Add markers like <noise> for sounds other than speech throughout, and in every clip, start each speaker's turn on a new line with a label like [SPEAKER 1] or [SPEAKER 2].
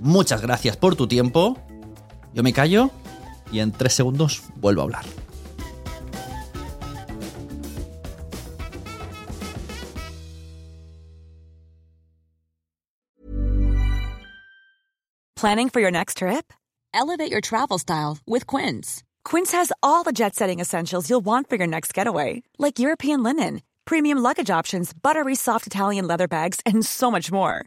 [SPEAKER 1] Muchas gracias por tu tiempo. Yo me callo y en tres segundos vuelvo a hablar.
[SPEAKER 2] Planning for your next trip? Elevate your travel style with Quince. Quince has all the jet setting essentials you'll want for your next getaway, like European linen, premium luggage options, buttery soft Italian leather bags, and so much more.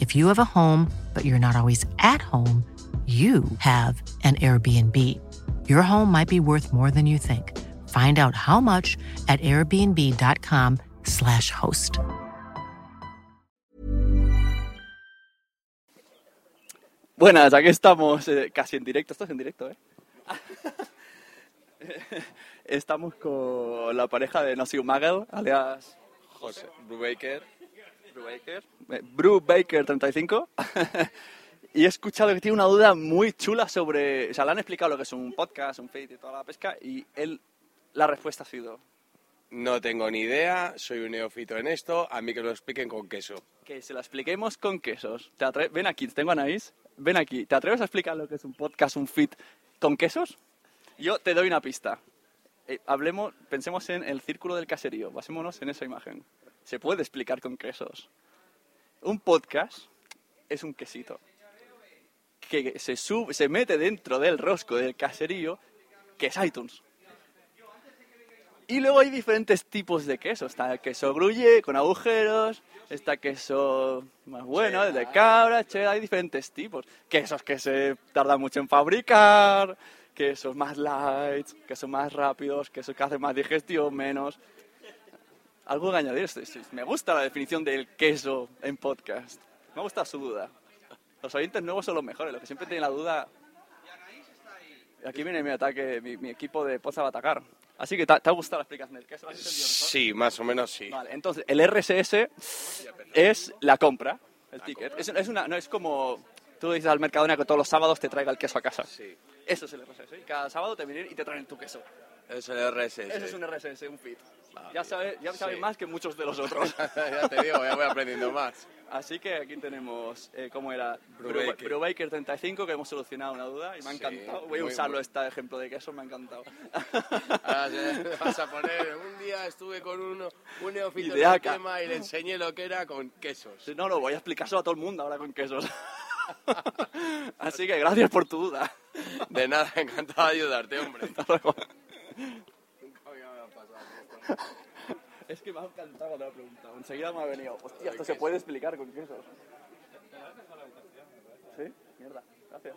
[SPEAKER 3] If you have a home, but you're not always at home, you have an Airbnb. Your home might be worth more than you think. Find out how much at airbnb.com/slash host.
[SPEAKER 1] Buenas, aquí estamos eh, casi en directo. Esto es en directo, ¿eh? <laughs> estamos con la pareja de Nosy Magel, alias
[SPEAKER 4] José Brubaker.
[SPEAKER 1] Brubaker. Brubaker 35. y he escuchado que tiene una duda muy chula sobre... O sea, le han explicado lo que es un podcast, un feed y toda la pesca, y él, la respuesta ha sido
[SPEAKER 4] No tengo ni idea, soy un neófito en esto, a mí que lo expliquen con queso.
[SPEAKER 1] que se lo expliquemos con quesos. ¿Te atre- Ven aquí, tengo a Anaís. Ven aquí. ¿Te atreves a explicar lo que es un podcast, un feed con quesos? Yo te doy una pista. Eh, hablemos, pensemos en el círculo del caserío. Basémonos en esa imagen. Se puede explicar con quesos. Un podcast es un quesito que se, sube, se mete dentro del rosco del caserío, que es iTunes. Y luego hay diferentes tipos de queso. Está el queso gruyere con agujeros, está queso más bueno, el de cabra, cheddar, hay diferentes tipos. Quesos que se tardan mucho en fabricar, quesos más light, quesos más rápidos, quesos que hacen más digestión, menos. Algo que añadir. Me gusta la definición del queso en podcast. Me gusta su duda. Los oyentes nuevos son los mejores, los que siempre tienen la duda. Aquí viene mi ataque, mi, mi equipo de Poza va a atacar. Así que, ¿te, ha gustado la explicación del queso?
[SPEAKER 4] Sí, más o menos sí.
[SPEAKER 1] Vale, entonces el RSS es la compra, el ticket. Es, es una, no es como tú dices al Mercadona que todos los sábados te traiga el queso a casa.
[SPEAKER 4] Sí.
[SPEAKER 1] Eso es el RSS. Y cada sábado te vienen y te traen tu queso.
[SPEAKER 4] Es el RSS.
[SPEAKER 1] Eso es un RSS, un feed.
[SPEAKER 4] Vale.
[SPEAKER 1] Ya sabes, ya sabes
[SPEAKER 4] Sí.
[SPEAKER 1] más que muchos de los <laughs> otros.
[SPEAKER 4] ya te digo, ya voy aprendiendo más.
[SPEAKER 1] Así que aquí tenemos, eh, ¿cómo era?
[SPEAKER 4] Brubaker.
[SPEAKER 1] Brubaker 35, que hemos solucionado una duda y me ha
[SPEAKER 4] Sí,
[SPEAKER 1] encantado. Voy a
[SPEAKER 4] muy
[SPEAKER 1] usarlo
[SPEAKER 4] bueno.
[SPEAKER 1] este ejemplo de queso, me ha encantado. <laughs>
[SPEAKER 4] Ahora vas a poner, un día estuve con uno, un neófito en
[SPEAKER 1] Ideaca.
[SPEAKER 4] tema y le enseñé lo que era con quesos.
[SPEAKER 1] Sí, No, no, voy a explicárselo a todo el mundo ahora con quesos. <laughs> Así que gracias por tu duda.
[SPEAKER 4] De nada, encantado de ayudarte, hombre.
[SPEAKER 1] Hasta luego. Es que me ha encantado cuando me ha preguntado. Enseguida me ha venido. Hostia, esto se puede explicar con quesos. ¿Sí? Mierda. Gracias.